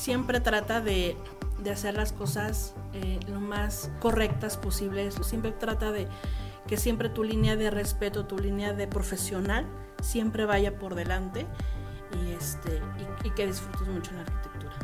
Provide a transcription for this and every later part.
siempre trata de, de hacer las cosas eh, lo más correctas posibles, siempre trata de que siempre tu línea de respeto, tu línea de profesional, siempre vaya por delante y, este, y, que disfrutes mucho en la arquitectura.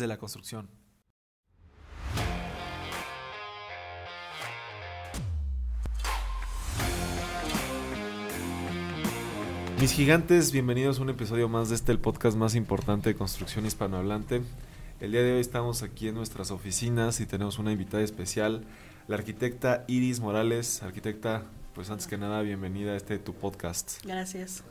de la construcción. Mis gigantes, bienvenidos a un episodio más de este, el podcast más importante de construcción hispanohablante. El día de hoy estamos aquí en nuestras oficinas y tenemos una invitada especial, la arquitecta Iris Morales. Arquitecta, pues antes que nada, bienvenida a este tu podcast. Gracias.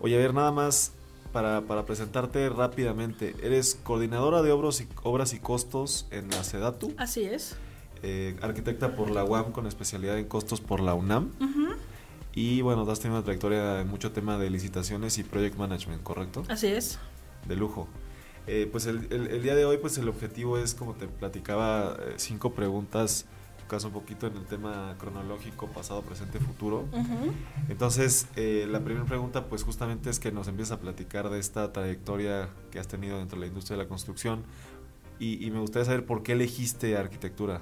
Oye, a ver, nada más para, para presentarte rápidamente. Eres coordinadora de obras y, obras y costos en la SEDATU. Así es. Eh, arquitecta por la UAM con especialidad en costos por la UNAM. Uh -huh. Y bueno, has tenido una trayectoria en mucho tema de licitaciones y project management, ¿correcto? Así es. De lujo. Eh, pues el, el, el, día de hoy, pues el objetivo es, como te platicaba, eh, cinco preguntas, caso un poquito en el tema cronológico, pasado, presente, futuro. Uh -huh. Entonces, eh, la primera pregunta, pues justamente es que nos empieces a platicar de esta trayectoria que has tenido dentro de la industria de la construcción. Y, y me gustaría saber por qué elegiste arquitectura.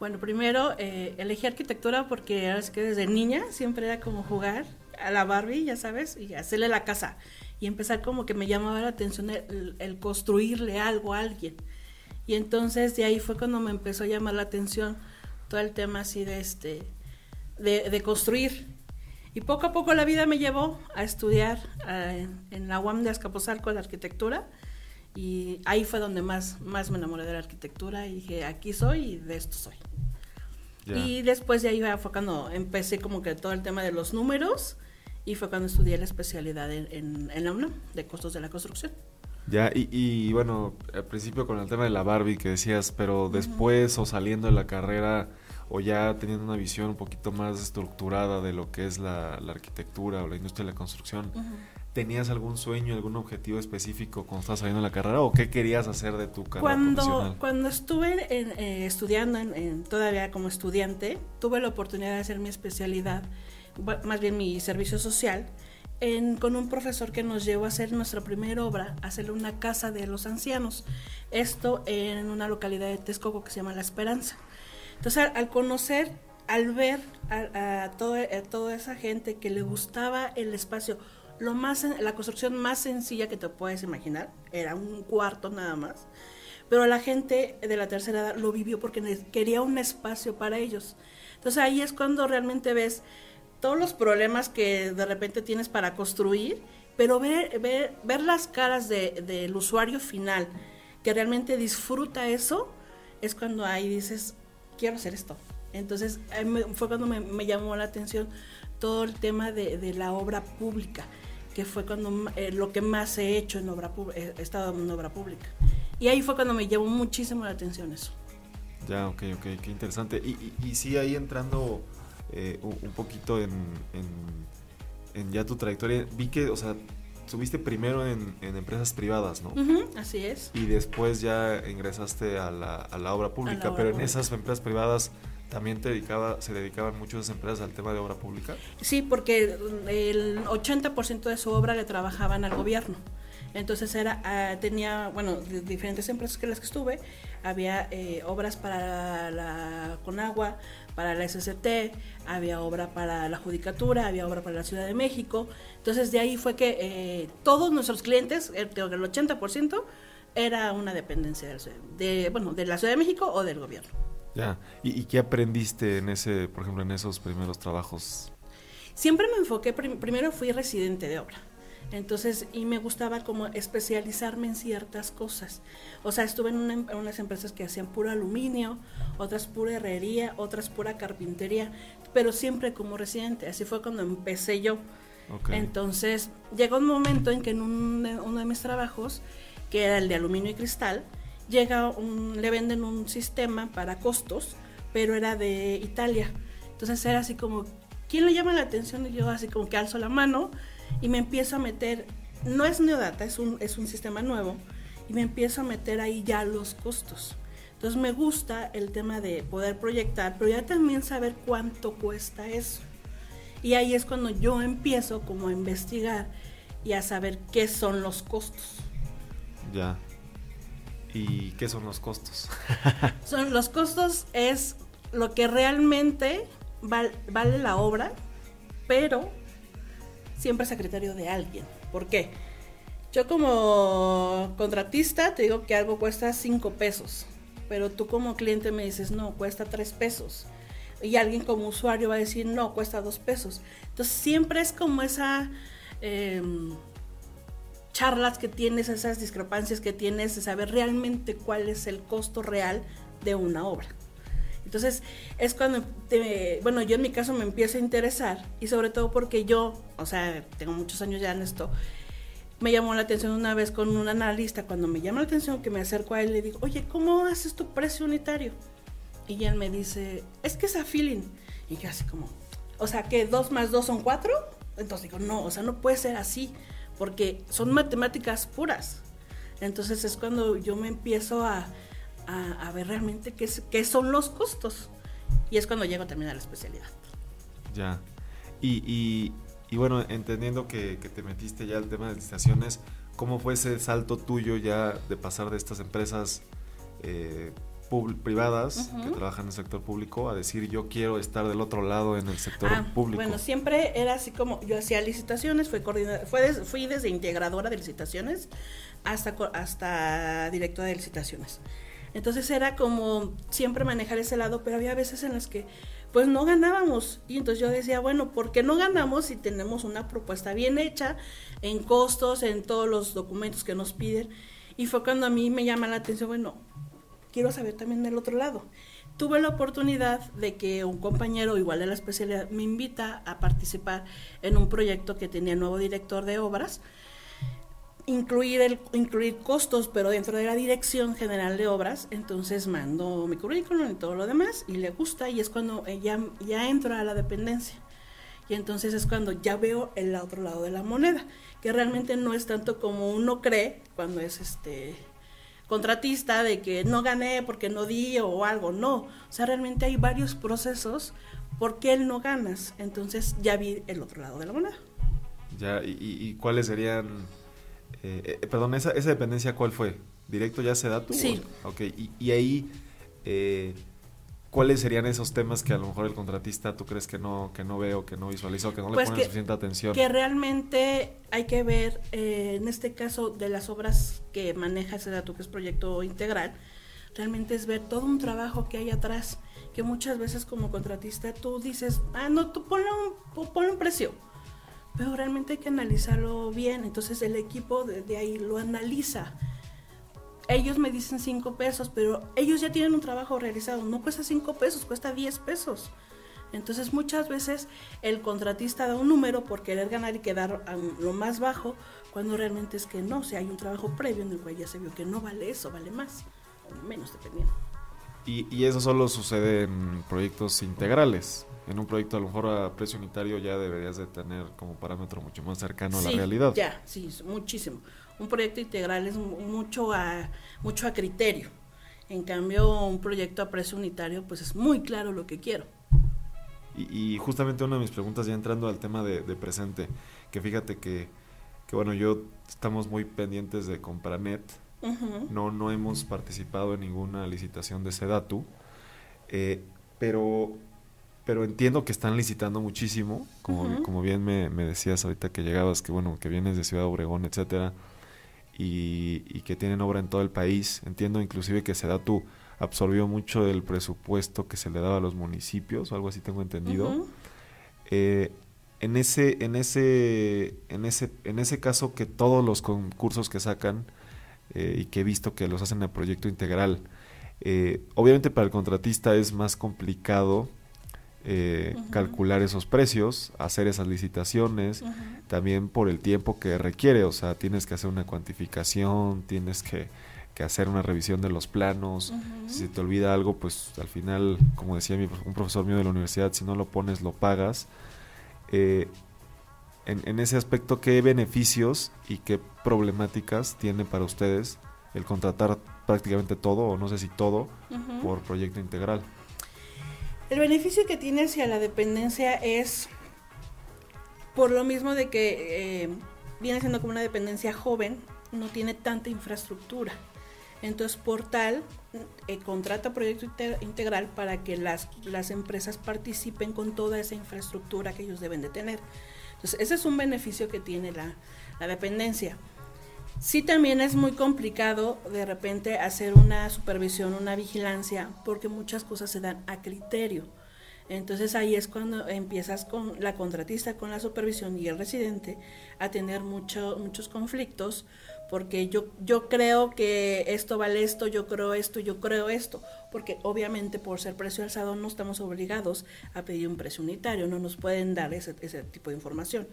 Bueno, primero eh, elegí arquitectura porque es que desde niña siempre era como jugar a la Barbie, ya sabes, y hacerle la casa. Y empezar como que me llamaba la atención el, el, construirle algo a alguien. Y entonces de ahí fue cuando me empezó a llamar la atención todo el tema así de este de, de construir. Y poco a poco la vida me llevó a estudiar en la UAM de Azcapotzalco la arquitectura. Y ahí fue donde más, más me enamoré de la arquitectura y dije, aquí soy y de esto soy. Yeah. Y después de ahí fue cuando empecé como que todo el tema de los números y fue cuando estudié la especialidad en, en, en la UNAM de costos de la construcción. Ya, y, y, bueno, al principio con el tema de la Barbie que decías, pero después o saliendo de la carrera o ya teniendo una visión un poquito más estructurada de lo que es la, la arquitectura o la industria de la construcción, uh -huh. ¿tenías algún sueño, algún objetivo específico cuando estabas saliendo de la carrera o qué querías hacer de tu carrera cuando, profesional? Cuando estuve en, eh, estudiando, en, en, todavía como estudiante, tuve la oportunidad de hacer mi especialidad, más bien mi servicio social, en, con un profesor que nos llevó a hacer nuestra primera obra, hacerle una casa de los ancianos. Esto en una localidad de Texcoco que se llama La Esperanza. Entonces, al, al conocer, al ver a, a, todo, a, toda esa gente que le gustaba el espacio, lo más, la construcción más sencilla que te puedes imaginar, era un cuarto nada más, pero la gente de la tercera edad lo vivió porque quería un espacio para ellos. Entonces ahí es cuando realmente ves todos los problemas que de repente tienes para construir, pero ver, ver, las caras del de, usuario final que realmente disfruta eso, es cuando ahí dices, quiero hacer esto. Entonces fue cuando me, llamó la atención todo el tema de, la obra pública, que fue cuando eh, lo que más he hecho en obra he estado en obra pública. Y ahí fue cuando me llamó muchísimo la atención eso. Ya, ok, ok, qué interesante. Y sí, ahí entrando eh, un poquito en, en, en, ya tu trayectoria, vi que, o sea, estuviste primero en, en empresas privadas, ¿no? Uh -huh, así es. Y después ya ingresaste a la, a la obra pública, la obra pero pública. en esas empresas privadas también te dedicaba, se dedicaban muchas empresas al tema de obra pública. Sí, porque el 80% de su obra le trabajaban al gobierno. Entonces era, uh, tenía, bueno, diferentes empresas que las que estuve, había eh, obras para la Conagua, para la SCT, había obra para la Judicatura, había obra para la Ciudad de México. Entonces de ahí fue que eh, todos nuestros clientes, el, el 80%, era una dependencia de, de, bueno, de la Ciudad de México o del gobierno. Ya, ¿Y, ¿Y, qué aprendiste en ese, por ejemplo, en esos primeros trabajos? Siempre me enfoqué, prim primero fui residente de obra. Entonces, y me gustaba como especializarme en ciertas cosas. O sea, estuve en, una, en, unas empresas que hacían puro aluminio, otras pura herrería, otras pura carpintería, pero siempre como residente. Así fue cuando empecé yo. Okay. Entonces, llegó un momento en que en un, uno de mis trabajos que era el de aluminio y cristal, llega un, le venden un sistema para costos, pero era de Italia. Entonces era así como, ¿quién le llama la atención? Y yo así como que alzo la mano y me empiezo a meter, no es Neodata, es un, es un sistema nuevo, y me empiezo a meter ahí ya los costos. Entonces me gusta el tema de poder proyectar, pero ya también saber cuánto cuesta eso. Y ahí es cuando yo empiezo como a investigar y a saber qué son los costos. Ya. ¿Y qué son los costos? son, los costos es lo que realmente vale la obra, pero siempre criterio de alguien. ¿Por qué? Yo como contratista te digo que algo cuesta 5 pesos, pero tú como cliente me dices, no, cuesta 3 pesos. Y alguien como usuario va a decir, no, cuesta 2 pesos. Entonces siempre es como esa... Em, charlas que tienes, esas discrepancias que tienes de saber realmente cuál es el costo real de una obra. Entonces es cuando, bueno, yo en mi caso me empiezo a interesar y sobre todo porque yo, o sea, tengo muchos años ya en esto, me llamó la atención una vez con un analista, cuando me llama la atención que me acerco a él, le digo, oye, ¿cómo haces tu precio unitario? Y él me dice, es que es a feeling. Y yo así como, o sea, que dos más dos son cuatro. Entonces digo, no, o sea, no puede ser así, porque son matemáticas puras. Entonces es cuando yo me empiezo a, a, ver realmente qué, qué, son los costos. Y es cuando llego también a la especialidad. Ya. Y, y, bueno, entendiendo que, te metiste ya al tema de licitaciones, ¿cómo fue ese salto tuyo ya de pasar de estas empresas eh, privadas que trabajan en el sector público a decir yo quiero estar del otro lado en el sector ah, público? Bueno, siempre era así como yo hacía licitaciones, fui, fue fui desde integradora de licitaciones hasta, hasta directora de licitaciones. Entonces era como siempre manejar ese lado, pero había veces en las que pues no ganábamos. Y entonces yo decía, bueno, ¿por qué no ganamos si tenemos una propuesta bien hecha en costos, en todos los documentos que nos piden? Y fue cuando a mí me llama la atención, bueno, quiero saber también del otro lado. Tuve la oportunidad de que un compañero igual de la especialidad me invita a participar en un proyecto que tenía nuevo director de obras incluir, el, incluir costos, pero dentro de la Dirección General de Obras, entonces mando mi currículum y todo lo demás, y le gusta, y es cuando ya, ya entro a la dependencia. Y entonces es cuando ya veo el otro lado de la moneda, que realmente no es tanto como uno cree cuando es este contratista de que no gané porque no di o algo, no. O sea, realmente hay varios procesos por qué no ganas. Entonces ya vi el otro lado de la moneda. Ya, y cuáles serían eh, eh, perdón, esa, esa dependencia, ¿cuál fue? ¿Directo ya se da tú? Sí. Ok, y, ahí, eh, ¿cuáles serían esos temas que a lo mejor el contratista tú crees que no, que no ve o que no visualiza o que no le pues pone suficiente atención? Que realmente hay que ver, en este caso de las obras que maneja ese dato, que es proyecto integral, realmente es ver todo un trabajo que hay atrás, que muchas veces como contratista tú dices, ah, no, tú ponle un, ponle un precio pero realmente hay que analizarlo bien. Entonces el equipo de, ahí lo analiza. Ellos me dicen 5 pesos, pero ellos ya tienen un trabajo realizado. No cuesta 5 pesos, cuesta 10 pesos. Entonces muchas veces el contratista da un número por querer ganar y quedar lo más bajo, cuando realmente es que no, o sea, hay un trabajo previo en el cual ya se vio que no vale eso, vale más o menos dependiendo. Y, y eso solo sucede en proyectos integrales en un proyecto a lo mejor a precio unitario ya deberías de tener como parámetro mucho más cercano a la realidad. Ya, sí, muchísimo. Un proyecto integral es mucho a, mucho a criterio. En cambio, un proyecto a precio unitario, pues es muy claro lo que quiero. Y, justamente una de mis preguntas, ya entrando al tema de, presente, que fíjate que, que, bueno, yo estamos muy pendientes de Compranet, no, no hemos participado en ninguna licitación de Sedatu, eh, pero pero entiendo que están licitando muchísimo, como, como bien me, decías ahorita que llegabas, que bueno, que vienes de Ciudad Obregón, etcétera, y, que tienen obra en todo el país. Entiendo inclusive que Sedatu absorbió mucho del presupuesto que se le daba a los municipios, o algo así tengo entendido. Eh, en ese, en ese, en ese, en ese caso que todos los concursos que sacan, eh, y que he visto que los hacen en proyecto integral, eh, obviamente para el contratista es más complicado eh, calcular esos precios, hacer esas licitaciones, también por el tiempo que requiere, o sea, tienes que hacer una cuantificación, tienes que, hacer una revisión de los planos, si se te olvida algo, pues al final, como decía un profesor mío de la universidad, si no lo pones, lo pagas. Eh, en, en, ese aspecto, ¿qué beneficios y qué problemáticas tiene para ustedes el contratar prácticamente todo, o no sé si todo, por proyecto integral? El beneficio que tiene hacia la dependencia es por lo mismo de que eh, viene siendo como una dependencia joven, no tiene tanta infraestructura. Entonces, por tal, eh, contrata proyecto integral para que las, las empresas participen con toda esa infraestructura que ellos deben de tener. Entonces, ese es un beneficio que tiene la, la dependencia. Sí también es muy complicado de repente hacer una supervisión, una vigilancia, porque muchas cosas se dan a criterio. Entonces ahí es cuando empiezas con la contratista, con la supervisión y el residente a tener mucho, muchos conflictos porque yo, yo creo que esto vale esto, yo creo esto, yo creo esto, porque obviamente por ser precio alzado no estamos obligados a pedir un precio unitario, no nos pueden dar ese, ese tipo de información.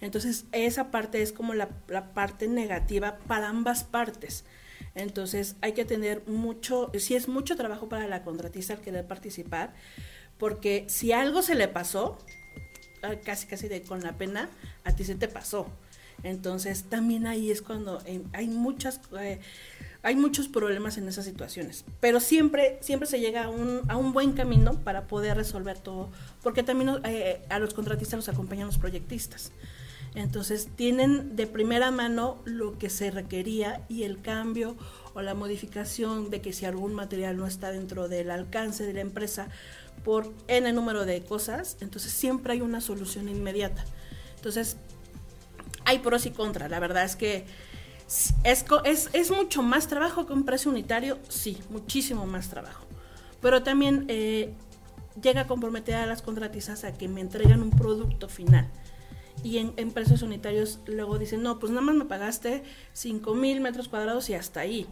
Entonces esa parte es como la, la parte negativa para ambas partes. Entonces hay que tener mucho, si es mucho trabajo para la contratista al querer participar, porque si algo se le pasó, ah, casi casi de con la pena, a ti se te pasó. Entonces también ahí es cuando hay muchas eh, hay muchos problemas en esas situaciones, pero siempre siempre se llega a un, a un buen camino para poder resolver todo, porque también eh, a los contratistas los acompañan los proyectistas. Entonces tienen de primera mano lo que se requería y el cambio o la modificación de que si algún material no está dentro del alcance de la empresa por n número de cosas, entonces siempre hay una solución inmediata. Entonces hay pros y contras. La verdad es que es, es, es, mucho más trabajo que un precio unitario, sí, muchísimo más trabajo. Pero también eh, llega a comprometer a las contratistas a que me entreguen un producto final. Y en, precios unitarios luego dicen, no, pues nada más me pagaste 5 mil metros cuadrados y hasta ahí.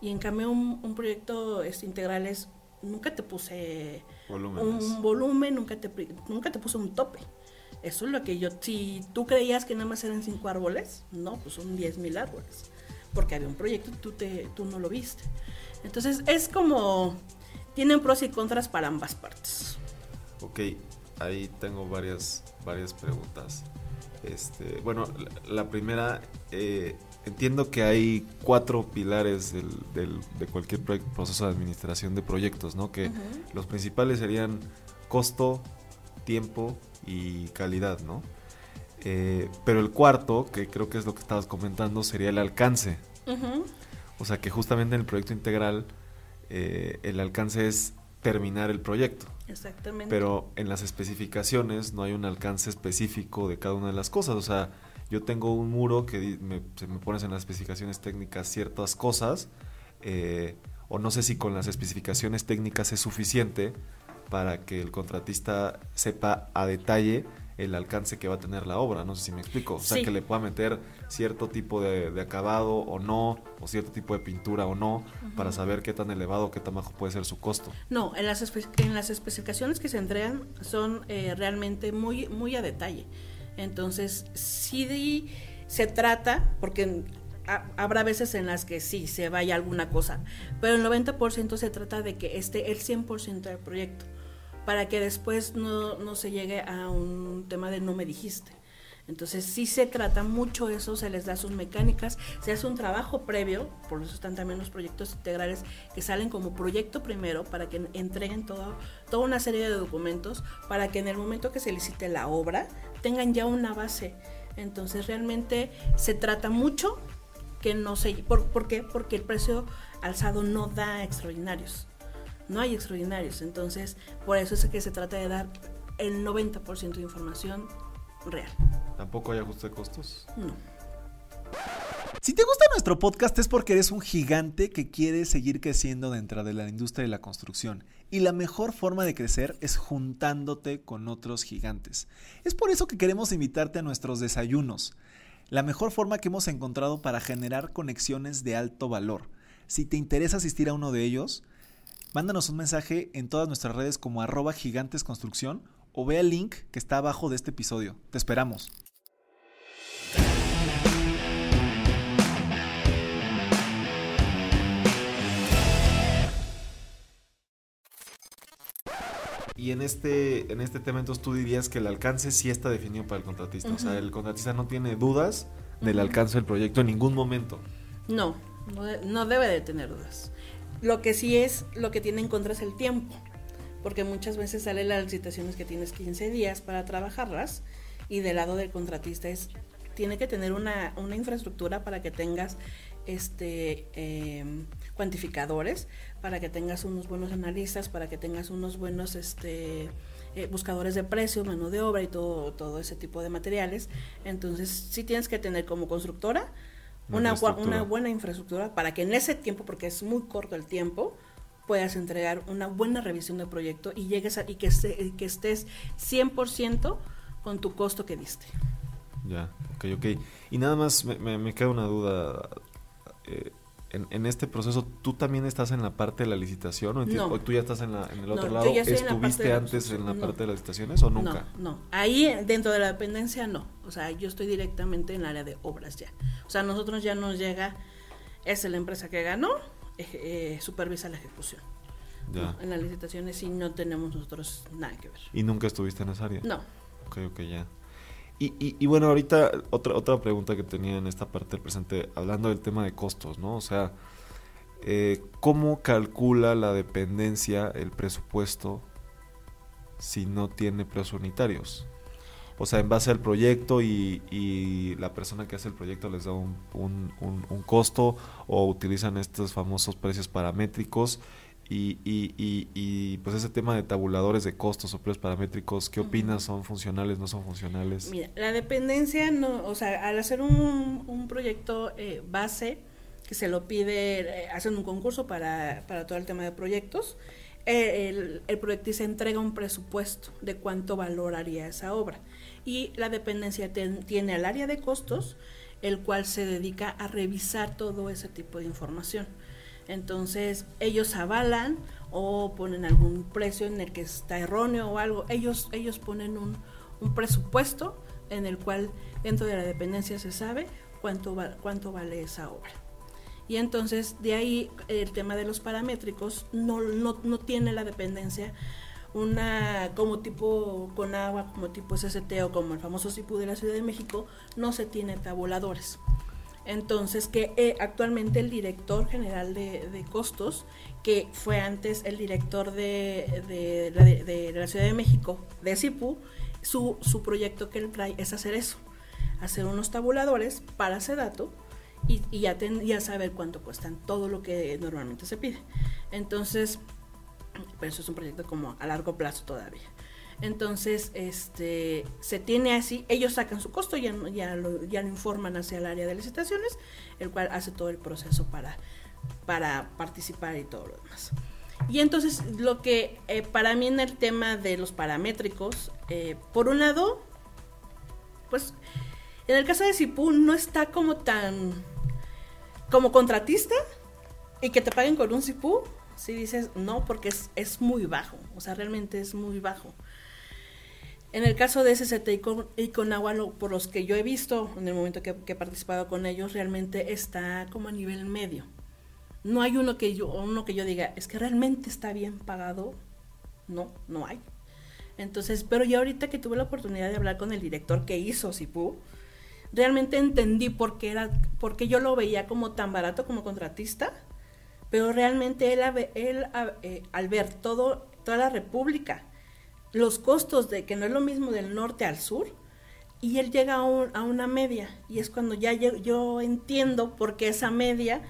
Y en cambio un, proyecto es, integral es, nunca te puse un volumen, nunca te, nunca te puse un tope. Eso es lo que yo, si tú creías que nada más eran cinco árboles, no, pues son diez mil árboles, porque había un proyecto y tú, te, tú no lo viste. Entonces es como, tienen pros y contras para ambas partes. Ok, ahí tengo varias, varias preguntas. Este, bueno, la, primera, eh, entiendo que hay cuatro pilares del, de cualquier proceso de administración de proyectos, ¿no? Que los principales serían costo, tiempo y calidad, ¿no? Eh, pero el cuarto, que creo que es lo que estabas comentando, sería el alcance. O sea que justamente en el proyecto integral eh, el alcance es terminar el proyecto. Exactamente. Pero en las especificaciones no hay un alcance específico de cada una de las cosas. O sea, yo tengo un muro que me, se me pones en las especificaciones técnicas ciertas cosas, eh, o no sé si con las especificaciones técnicas es suficiente para que el contratista sepa a detalle el alcance que va a tener la obra, no sé si me explico, o sea, que le pueda meter cierto tipo de, acabado o no, o cierto tipo de pintura o no, para saber qué tan elevado qué tan bajo puede ser su costo. No, en las, en las especificaciones que se entregan son eh, realmente muy, muy a detalle. Entonces, sí se trata, porque habrá veces en las que sí se vaya alguna cosa, pero el 90% se trata de que esté el 100% del proyecto para que después no, se llegue a un tema de no me dijiste. Entonces sí se trata mucho eso, se les da sus mecánicas, se hace un trabajo previo, por eso están también los proyectos integrales que salen como proyecto primero para que entreguen todo, toda una serie de documentos para que en el momento que se licite la obra tengan ya una base. Entonces realmente se trata mucho que no se... ¿Por, ¿por qué? Porque el precio alzado no da extraordinarios no hay extraordinarios. Entonces, por eso es que se trata de dar el 90% de información real. ¿Tampoco hay ajuste de costos? No. Si te gusta nuestro podcast es porque eres un gigante que quiere seguir creciendo dentro de la industria de la construcción. Y la mejor forma de crecer es juntándote con otros gigantes. Es por eso que queremos invitarte a nuestros desayunos. La mejor forma que hemos encontrado para generar conexiones de alto valor. Si te interesa asistir a uno de ellos, Mándanos un mensaje en todas nuestras redes como arroba gigantesconstrucción o ve el link que está abajo de este episodio. Te esperamos. Y en este, en este tema entonces tú dirías que el alcance sí está definido para el contratista. O sea, el contratista no tiene dudas del alcance del proyecto en ningún momento. No, no, debe de tener dudas. Lo que sí es, lo que tiene en contra es el tiempo. Porque muchas veces salen las licitaciones que tienes 15 días para trabajarlas y del lado del contratista es, tiene que tener una, una infraestructura para que tengas este, em, cuantificadores, para que tengas unos buenos analistas, para que tengas unos buenos este, eh, buscadores de precios, mano de obra y todo, todo ese tipo de materiales. Entonces, sí tienes que tener como constructora una, una buena infraestructura para que en ese tiempo, porque es muy corto el tiempo, puedas entregar una buena revisión del proyecto y llegues a, y que, que estés 100% con tu costo que diste. Ya, ok, ok. Y nada más me, me queda una duda eh, en, este proceso, ¿tú también estás en la parte de la licitación o, tú ya estás en, el otro lado? ¿Estuviste antes en la parte de las licitaciones o nunca? No, no. Ahí dentro de la dependencia no. O sea, yo estoy directamente en el área de obras ya. O sea, nosotros ya nos llega, es la empresa que ganó, eh, supervisa la ejecución. Ya. En las licitaciones sí no tenemos nosotros nada que ver. ¿Y nunca estuviste en esa área? No. Ok, ok, ya. Y, y, bueno, ahorita otra, otra pregunta que tenía en esta parte del presente, hablando del tema de costos, ¿no? O sea, eh, ¿cómo calcula la dependencia el presupuesto si no tiene precios unitarios? O sea, en base al proyecto y, y, la persona que hace el proyecto les da un, un costo o utilizan estos famosos precios paramétricos y, y, y, pues ese tema de tabuladores de costos o precios paramétricos, ¿qué opinas? ¿Son funcionales, no son funcionales? Mira, la dependencia, no, o sea, al hacer un, un proyecto eh, base, que se lo pide, eh, hacen un concurso para, para, todo el tema de proyectos, eh, el, el, proyectista entrega un presupuesto de cuánto valoraría esa obra. Y la dependencia tiene al área de costos, el cual se dedica a revisar todo ese tipo de información. Entonces ellos avalan o ponen algún precio en el que está erróneo o algo. Ellos, ellos ponen un, presupuesto en el cual dentro de la dependencia se sabe cuánto, cuánto vale esa obra. Y entonces de ahí el tema de los paramétricos no, no, tiene la dependencia una como tipo con agua, como tipo SST o como el famoso CIPU de la Ciudad de México, no se tiene tabuladores. Entonces, que eh, actualmente el director general de, costos, que fue antes el director de, la, Ciudad de México, de CIPU, su, su, proyecto que él trae es hacer eso, hacer unos tabuladores para ese dato y, y ya, ya saber cuánto cuestan todo lo que normalmente se pide. Entonces, pero eso es un proyecto como a largo plazo todavía. Entonces, este, se tiene así, ellos sacan su costo, ya, ya, lo, ya lo informan hacia el área de licitaciones, el cual hace todo el proceso para, para participar y todo lo demás. Y entonces, lo que eh, para mí en el tema de los paramétricos, eh, por un lado, pues, en el caso de Cipu no está como tan, como contratista y que te paguen con un Cipu, si dices no, porque es, es muy bajo, o sea, realmente es muy bajo. En el caso de SCT y con, y con Agua, por los que yo he visto en el momento que, he participado con ellos, realmente está como a nivel medio. No hay uno que yo, uno que yo diga, es que realmente está bien pagado. No, no hay. Entonces, pero ya ahorita que tuve la oportunidad de hablar con el director que hizo Sipu, realmente entendí por qué, era, por qué yo lo veía como tan barato como contratista, pero realmente él, él eh, al ver todo, toda la República, los costos de que no es lo mismo del norte al sur, y él llega a, una media, y es cuando ya yo, entiendo por qué esa media,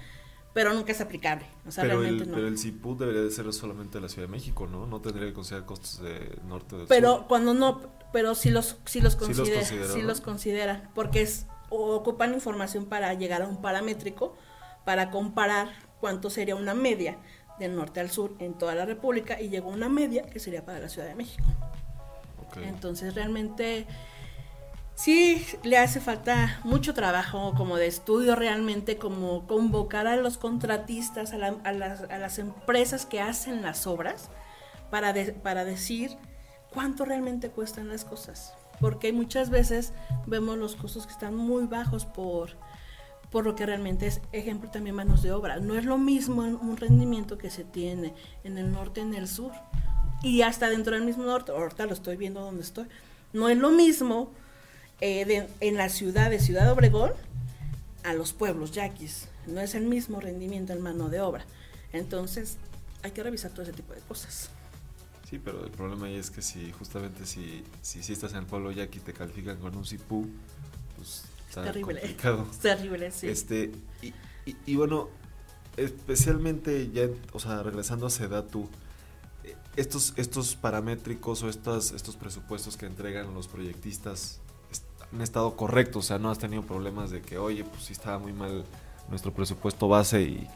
pero nunca es aplicable. pero, el, pero el CIPU debería de ser solamente de la Ciudad de México, ¿no? No tendría que considerar costos de norte o del pero sur. Pero cuando no, pero sí los, sí los considera, sí los, considera, porque es, ocupan información para llegar a un paramétrico, para comparar cuánto sería una media del norte al sur en toda la República y llegó una media que sería para la Ciudad de México. Entonces realmente Sí, le hace falta mucho trabajo como de estudio realmente, como convocar a los contratistas, a, las, empresas que hacen las obras, para, para decir cuánto realmente cuestan las cosas. Porque muchas veces vemos los costos que están muy bajos por, por lo que realmente es, ejemplo, también manos de obra. No es lo mismo un rendimiento que se tiene en el norte, en el sur, y hasta dentro del mismo norte, ahorita lo estoy viendo donde estoy. No es lo mismo eh, en la ciudad de Ciudad Obregón a los pueblos yaquis. No es el mismo rendimiento en mano de obra. Entonces, hay que revisar todo ese tipo de cosas. Sí, pero el problema ahí es que si justamente si, si, estás en el pueblo yaqui te califican con un CIPU, pues está terrible. complicado. terrible, sí. Este, y, y, bueno, especialmente ya, o sea, regresando a Sedatu, eh, estos, estos paramétricos o estos, estos presupuestos que entregan los proyectistas han estado correctos, o sea, no has tenido problemas de que, oye, pues sí estaba muy mal nuestro presupuesto base y,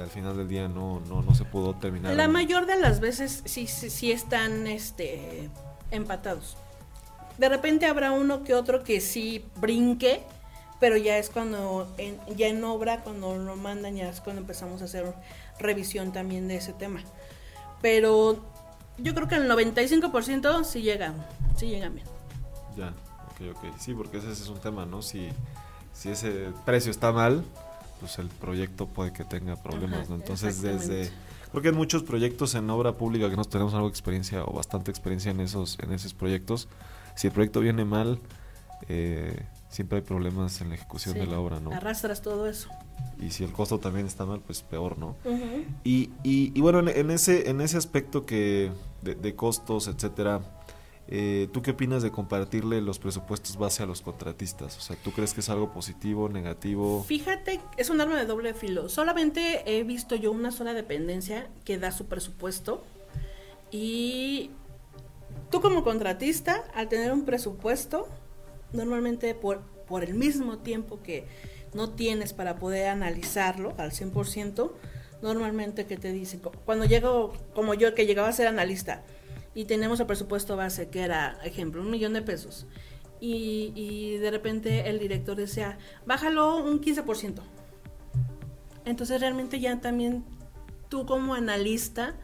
al final del día no, no, no se pudo terminar. La mayor de las veces sí, sí, están este, empatados. De repente habrá uno que otro que sí brinque, pero ya es cuando, en, ya en obra, cuando lo mandan, ya es cuando empezamos a hacer revisión también de ese tema. Pero yo creo que el 95% sí llegan, sí llegan bien. Ya ok, ok. Sí, porque ese es un tema, ¿no? Si, si ese precio está mal, pues el proyecto puede que tenga problemas, ¿no? Entonces, desde... Porque hay muchos proyectos en obra pública que nos tenemos algo de experiencia o bastante experiencia en esos, en esos proyectos. Si el proyecto viene mal, eh, siempre hay problemas en la ejecución de la obra, ¿no? Arrastras todo eso. Y si el costo también está mal, pues peor, ¿no? y, y, y, bueno, en, ese, en ese aspecto que de, de costos, etcétera, eh, ¿Tú qué opinas de compartirle los presupuestos base a los contratistas? O sea, ¿tú crees que es algo positivo, negativo? Fíjate, es un arma de doble filo. Solamente he visto yo una sola dependencia que da su presupuesto y tú como contratista, al tener un presupuesto, normalmente por, por el mismo tiempo que no tienes para poder analizarlo al 100%, normalmente que te dicen, cuando llego, como yo que llegaba a ser analista, y tenemos el presupuesto base que era, ejemplo, un millón de pesos. Y, y de repente el director decía, bájalo un 15%. Entonces realmente ya también tú como analista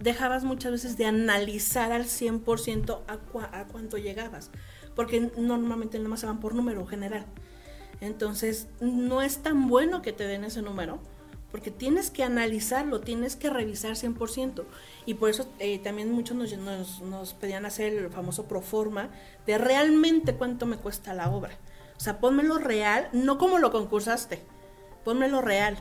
dejabas muchas veces de analizar al 100% a, a cuánto llegabas, porque normalmente nada más se van por número general. Entonces no es tan bueno que te den ese número, porque tienes que analizarlo, tienes que revisar 100%. Y por eso eh, también muchos nos, pedían hacer el famoso proforma de realmente cuánto me cuesta la obra. O sea, pónmelo real, no como lo concursaste, pónmelo real.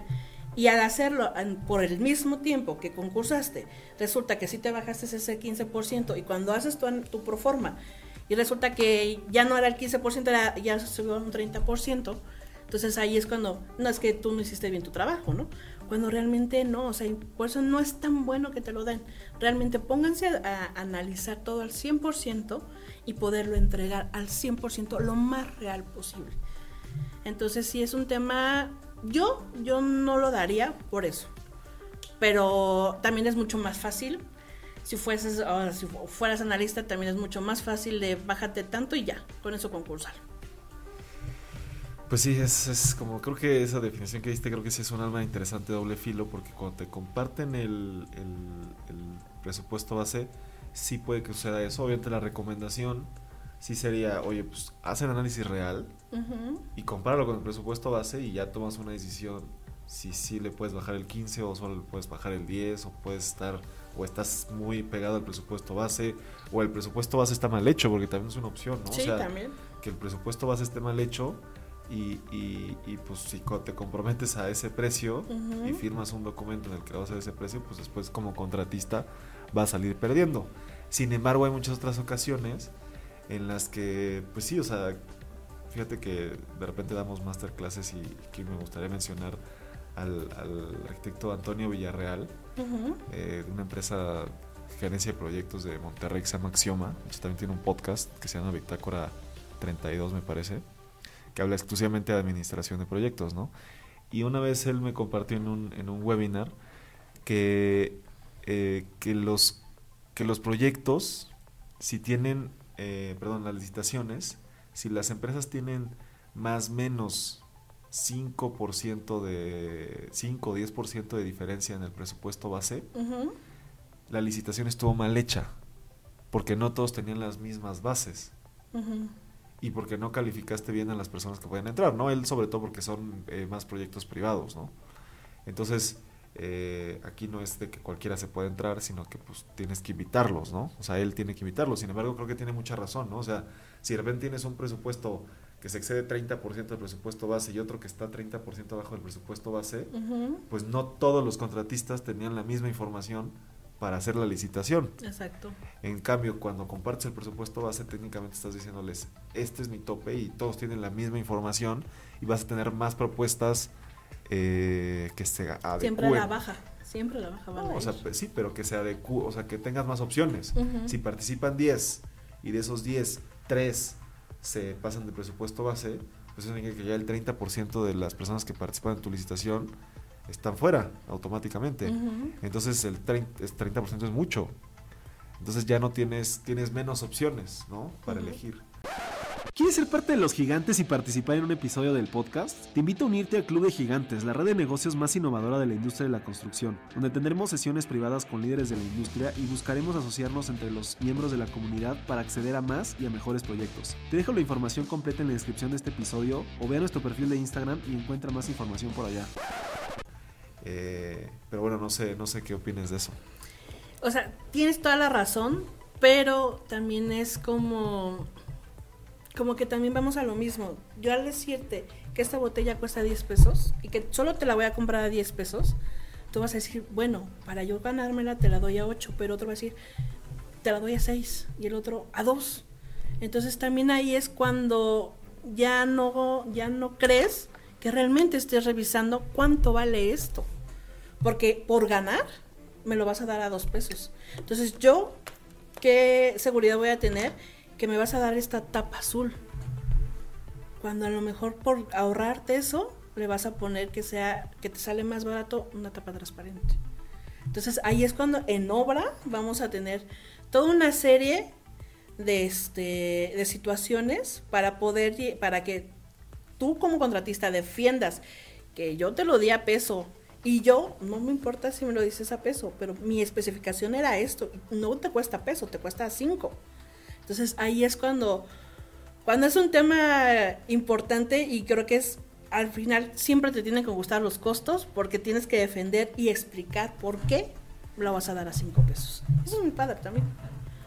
Y al hacerlo por el mismo tiempo que concursaste, resulta que sí te bajaste ese 15% y cuando haces tu, tu proforma y resulta que ya no era el 15%, era, ya subió un 30%, entonces ahí es cuando, no es que tú no hiciste bien tu trabajo, ¿no? Cuando realmente no, o sea, por eso no es tan bueno que te lo den. Realmente pónganse a, analizar todo al 100% y poderlo entregar al 100% lo más real posible. Entonces si es un tema, yo, yo no lo daría por eso. Pero también es mucho más fácil si fueses si fueras analista también es mucho más fácil de bájate tanto y ya, con eso concursar. Pues sí, es, como, creo que esa definición que diste, creo que sí es un alma interesante doble filo, porque cuando te comparten el, presupuesto base, sí puede que suceda eso. Obviamente la recomendación sí sería, oye, pues haz el análisis real y compáralo con el presupuesto base y ya tomas una decisión si sí le puedes bajar el 15 o solo le puedes bajar el 10 o puedes estar o estás muy pegado al presupuesto base o el presupuesto base está mal hecho porque también es una opción, ¿no? Sí, también. Que el presupuesto base esté mal hecho y, y, pues si te comprometes a ese precio y firmas un documento en el que vas a ese precio, pues después como contratista va a salir perdiendo. Sin embargo, hay muchas otras ocasiones en las que, pues sí, o sea, fíjate que de repente damos masterclasses y que me gustaría mencionar al, arquitecto Antonio Villarreal, eh, de una empresa gerencia de proyectos de Monterrey que se llama Axioma, también tiene un podcast que se llama Bitácora 32 me parece que habla exclusivamente de administración de proyectos, ¿no? Y una vez él me compartió en un, en un webinar que, eh, que, los, que los proyectos, si tienen, eh, perdón, las licitaciones, si las empresas tienen más o menos 5% de 5 o 10% de diferencia en el presupuesto base, la licitación estuvo mal hecha, porque no todos tenían las mismas bases y porque no calificaste bien a las personas que pueden entrar, ¿no? Él sobre todo porque son eh, más proyectos privados, ¿no? Entonces, eh, aquí no es de que cualquiera se pueda entrar, sino que pues tienes que invitarlos, ¿no? O sea, él tiene que invitarlos. Sin embargo, creo que tiene mucha razón, ¿no? O sea, si de repente tienes un presupuesto que se excede 30% del presupuesto base y otro que está 30% abajo del presupuesto base, pues no todos los contratistas tenían la misma información para hacer la licitación. Exacto. En cambio, cuando compartes el presupuesto base, técnicamente estás diciéndoles, este es mi tope y todos tienen la misma información y vas a tener más propuestas eh, que se adecúen. Siempre a la baja. Siempre a la baja van No, a o sea, pues sí, pero que se adecúe, o sea, que tengas más opciones. Si participan 10 y de esos 10, 3 se pasan de presupuesto base, pues eso significa que ya el 30% de las personas que participan en tu licitación están fuera automáticamente. Ujú. Entonces el 30%, es 30% es mucho. Entonces ya no tienes, tienes menos opciones, ¿no? Para elegir. ¿Quieres ser parte de los gigantes y participar en un episodio del podcast? Te invito a unirte al Club de Gigantes, la red de negocios más innovadora de la industria de la construcción, donde tendremos sesiones privadas con líderes de la industria y buscaremos asociarnos entre los miembros de la comunidad para acceder a más y a mejores proyectos. Te dejo la información completa en la descripción de este episodio o ve a nuestro perfil de Instagram y encuentra más información por allá. Eh, pero bueno, no sé, no sé qué opines de eso. O sea, tienes toda la razón, pero también es como como que también vamos a lo mismo. Yo al decirte que esta botella cuesta 10 pesos y que solo te la voy a comprar a 10 pesos, tú vas a decir, bueno, para yo ganármela te la doy a 8, pero otro va a decir, te la doy a 6 y el otro a 2. Entonces también ahí es cuando ya no ya no crees que realmente estés revisando cuánto vale esto. Porque por ganar me lo vas a dar a dos pesos. Entonces yo, ¿qué seguridad voy a tener? Que me vas a dar esta tapa azul. Cuando a lo mejor por ahorrarte eso, le vas a poner que sea, que te sale más barato una tapa transparente. Entonces ahí es cuando en obra vamos a tener toda una serie de, este, de situaciones para poder, para que tú como contratista defiendas que yo te lo di a peso y yo, no me importa si me lo dices a peso, pero mi especificación era esto, no te cuesta peso, te cuesta cinco. Entonces ahí es cuando, cuando es un tema importante y creo que es, al final siempre te tienen que gustar los costos porque tienes que defender y explicar por qué lo vas a dar a cinco pesos. Eso es muy padre también.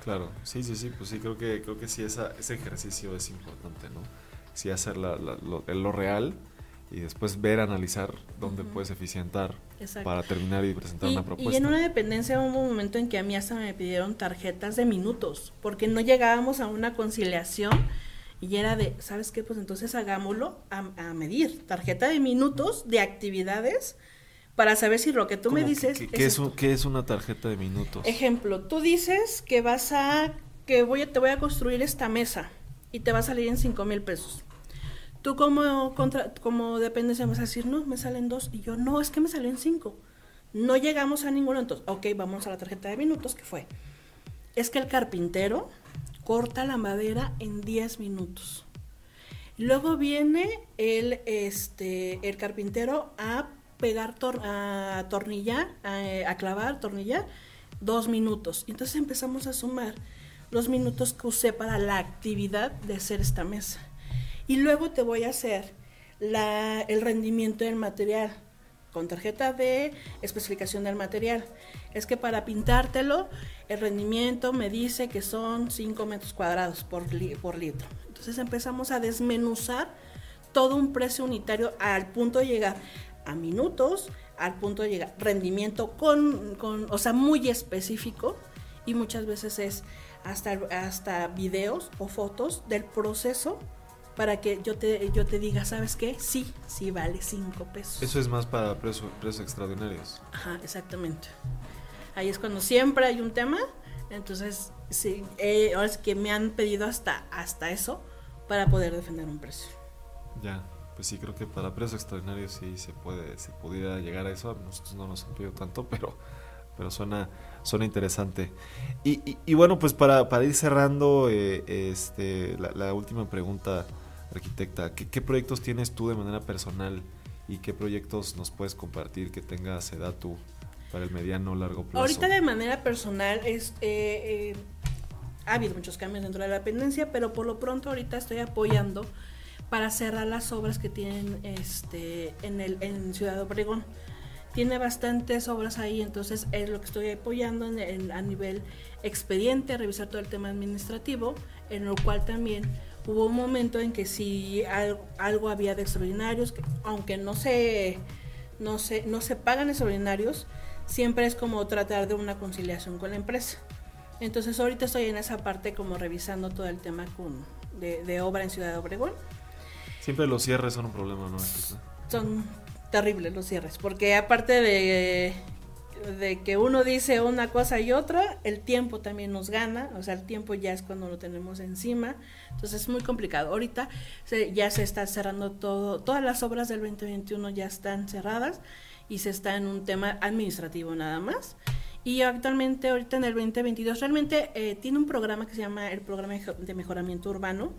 Claro, sí, sí, sí, pues sí, creo que, creo que sí, esa, ese ejercicio es importante, ¿no? Sí, hacer la- la- lo real y después ver, analizar dónde puedes eficientar Exacto. para terminar y presentar Y, una y propuesta. en una dependencia hubo un momento en que a mí hasta me pidieron tarjetas de minutos, porque no llegábamos a una conciliación y era de, ¿sabes qué? Pues entonces hagámoslo a, a medir, tarjeta de minutos de actividades para saber si lo que tú me ¿Cómo dices... ¿Qué, es qué es, un- qué es una tarjeta de minutos? Ejemplo, tú dices que vas a, que voy a, te voy a construir esta mesa y te va a salir en 5 mil pesos. Tú como, contra, como dependencia vas a decir, no, me salen dos. Y yo, no, es que me salió en cinco. No llegamos a ninguno. Entonces, ok, vamos a la tarjeta de minutos, que fue. Es que el carpintero corta la madera en 10 minutos. Luego viene el, este, el carpintero a pegar, a atornillar, a, a clavar, tornillar, dos minutos. Entonces empezamos a sumar los minutos que usé para la actividad de hacer esta mesa. Y luego te voy a hacer la- el rendimiento del material con tarjeta de especificación del material. Es que para pintártelo, el rendimiento me dice que son 5 metros cuadrados por, li- por litro. Entonces empezamos a desmenuzar todo un precio unitario al punto de llegar a minutos, al punto de llegar rendimiento con, con o sea, muy específico y muchas veces es hasta, hasta videos o fotos del proceso para que yo te, yo te diga, ¿sabes qué? Sí, sí vale 5 pesos. Eso es más para precios, precios extraordinarios. Ajá, exactamente. Ahí es cuando siempre hay un tema, entonces sí, eh, ahora es que me han pedido hasta, hasta eso para poder defender un precio. Ya, pues sí, creo que para precios extraordinarios sí se puede, se pudiera llegar a eso. A nosotros no nos han pedido tanto, pero pero suena, suena interesante. Y, bueno, pues para, para ir cerrando eh, este, la, última pregunta, arquitecta, ¿qué, proyectos tienes tú de manera personal y qué proyectos nos puedes compartir que tenga Sedatu para el mediano o largo plazo? Ahorita de manera personal es... Eh, eh, ha habido muchos cambios dentro de la dependencia, pero por lo pronto ahorita estoy apoyando para cerrar las obras que tienen este, en, el, en Ciudad Obregón. Tiene bastantes obras ahí, entonces es lo que estoy apoyando en, a nivel expediente, revisar todo el tema administrativo, en lo cual también hubo un momento en que si algo, había de extraordinarios, aunque no se, no, se, no se pagan extraordinarios, siempre es como tratar de una conciliación con la empresa. Entonces ahorita estoy en esa parte como revisando todo el tema con, de, de obra en Ciudad Obregón Siempre los cierres son un problema, ¿no? Son terribles los cierres, porque aparte de, de que uno dice una cosa y otra, el tiempo también nos gana, o sea, el tiempo ya es cuando lo tenemos encima, entonces es muy complicado. Ahorita ya se está cerrando todo, todas las obras del 2021 ya están cerradas y se está en un tema administrativo nada más. Y actualmente, ahorita en el 2022, realmente eh, tiene un programa que se llama el Programa de Mejoramiento Urbano,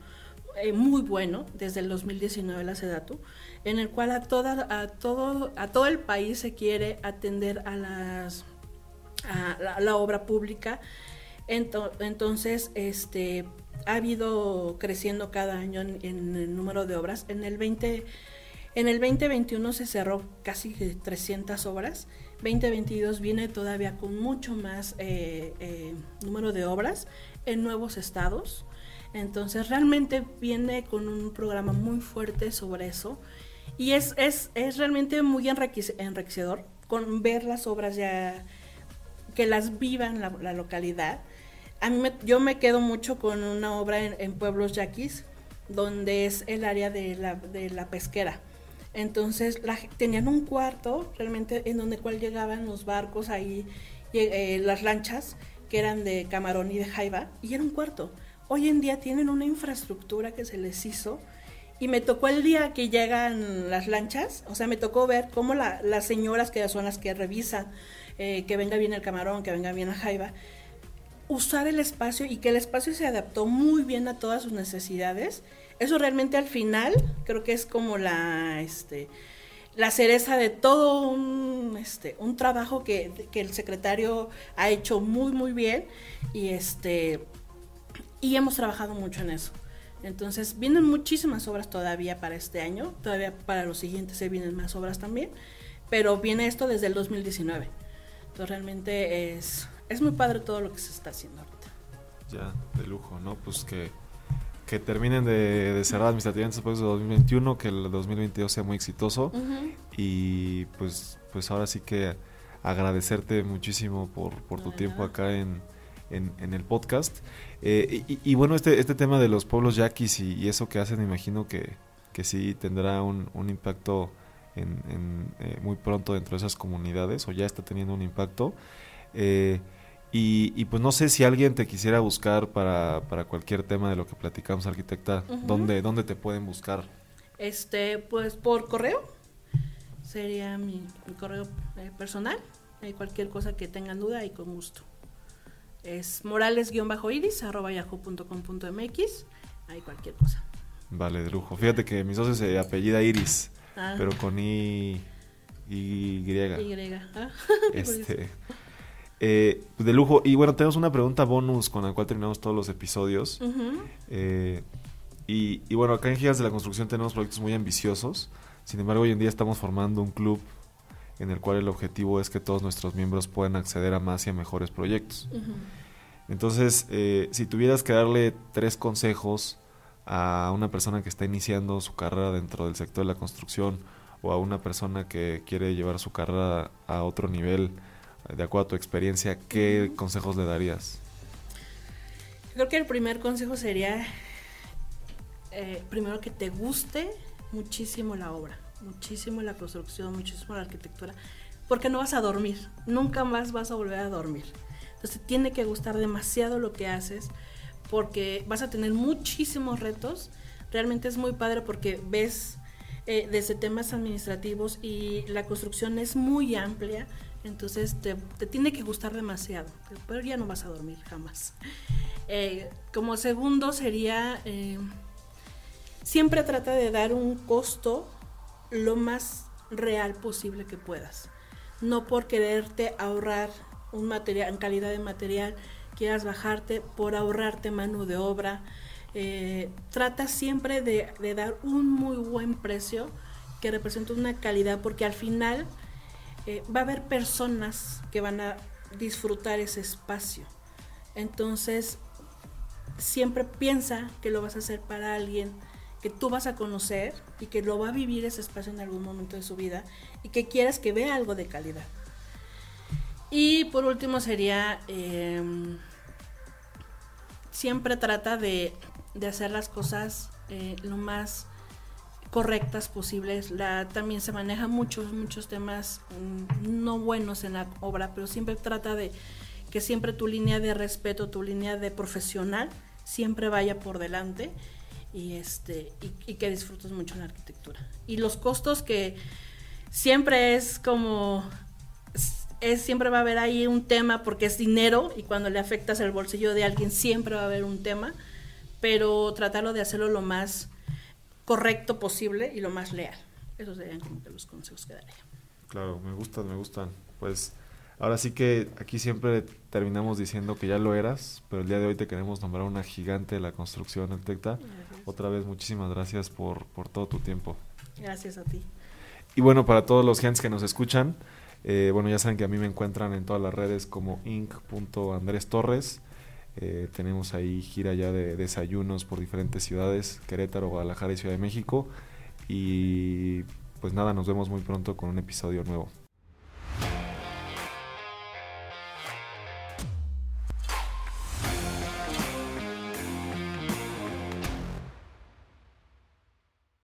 eh, muy bueno desde el 2019 la SEDATU, en el cual a, toda, a, todo, a todo el país se quiere atender a, las, a la, obra pública. entonces, este, ha habido creciendo cada año en, el número de obras. En el 20... En el 2021 se cerró casi 300 obras. 2022 viene todavía con mucho más eh, eh, número de obras en nuevos estados. Entonces realmente viene con un programa muy fuerte sobre eso y es, es, es realmente muy enriquecedor con ver las obras ya que las vivan la, localidad. A mí yo me quedo mucho con una obra en, Pueblos Yaquis, donde es el área de la, de la pesquera. Entonces tenían un cuarto realmente en donde cual llegaban los barcos ahí, eh, las lanchas que eran de camarón y de jaiba, y era un cuarto. Hoy en día tienen una infraestructura que se les hizo y me tocó el día que llegan las lanchas, o sea, me tocó ver cómo las señoras que son las que revisan eh, que venga bien el camarón, que venga bien la jaiba, usar el espacio y que el espacio se adaptó muy bien a todas sus necesidades. Eso realmente al final creo que es como la, este, la cereza de todo un, este, un trabajo que, que el secretario ha hecho muy, muy bien y este y hemos trabajado mucho en eso. Entonces, vienen muchísimas obras todavía para este año, todavía para los siguientes se vienen más obras también, pero viene esto desde el 2019. Entonces, realmente es, es muy padre todo lo que se está haciendo ahorita. Ya, de lujo, ¿no? Pues que, que terminen de, de cerrar administrativamente después de 2021, que el 2022 sea muy exitoso y pues, pues ahora sí que agradecerte muchísimo por, por tu tiempo acá en, en, en el podcast. Eh, y, bueno, este, este tema de los pueblos yaquis y, eso que hacen, imagino que, que sí tendrá un, un impacto en, eh, muy pronto dentro de esas comunidades, o ya está teniendo un impacto. Eh, y, pues no sé si alguien te quisiera buscar para, para cualquier tema de lo que platicamos, arquitecta, ¿dónde, te pueden buscar? Este, pues por correo, sería mi, mi correo personal, cualquier cosa que tengan duda y con gusto. Es morales-iris arroba yahoo.com.mx. Hay cualquier cosa. Vale, de lujo. Fíjate que mi socio se apellida Iris, ah. pero con I. Y. Y. Ah, este. Eh, de lujo. Y bueno, tenemos una pregunta bonus con la cual terminamos todos los episodios. Eh, y, y, bueno, acá en Gigas de la Construcción tenemos proyectos muy ambiciosos. Sin embargo, hoy en día estamos formando un club en el cual el objetivo es que todos nuestros miembros puedan acceder a más y a mejores proyectos. Entonces, eh, si tuvieras que darle tres consejos a una persona que está iniciando su carrera dentro del sector de la construcción o a una persona que quiere llevar su carrera a otro nivel, de acuerdo a tu experiencia, ¿qué consejos le darías? Creo que el primer consejo sería, eh, primero que te guste muchísimo la obra muchísimo la construcción, muchísimo la arquitectura, porque no vas a dormir, nunca más vas a volver a dormir. Entonces tiene que gustar demasiado lo que haces, porque vas a tener muchísimos retos. Realmente es muy padre porque ves eh, desde temas administrativos y la construcción es muy amplia. Entonces te, tiene que gustar demasiado, pero ya no vas a dormir jamás. Eh, como segundo sería, eh, siempre trata de dar un costo lo más real posible que puedas. No por quererte ahorrar un material, en calidad de material, quieras bajarte por ahorrarte mano de obra. Eh, trata siempre de, dar un muy buen precio que represente una calidad, porque al final eh, va a haber personas que van a disfrutar ese espacio. Entonces, siempre piensa que lo vas a hacer para alguien que tú vas a conocer y que lo va a vivir ese espacio en algún momento de su vida y que quieras que vea algo de calidad. Y por último sería, em, siempre trata de, hacer las cosas eh, lo más correctas posibles. La, también se maneja muchos, muchos temas mm, no buenos en la obra, pero siempre trata de que siempre tu línea de respeto, tu línea de profesional, siempre vaya por delante y, este, y, que disfrutes mucho la arquitectura. Y los costos que siempre es como es, siempre va a haber ahí un tema porque es dinero y cuando le afectas el bolsillo de alguien siempre va a haber un tema, pero tratarlo de hacerlo lo más correcto posible y lo más leal. Esos serían como que los consejos que daría. Claro, me gustan, me gustan. Pues ahora sí que aquí siempre terminamos diciendo que ya lo eras, pero el día de hoy te queremos nombrar una gigante de la construcción, Tecta. Otra vez, muchísimas gracias por, por todo tu tiempo. Gracias a ti. Y bueno, para todos los gentes que nos escuchan, eh, bueno, ya saben que a mí me encuentran en todas las redes como inc.andrés Torres. Eh, tenemos ahí gira ya de desayunos por diferentes ciudades, Querétaro, Guadalajara y Ciudad de México. Y pues nada, nos vemos muy pronto con un episodio nuevo.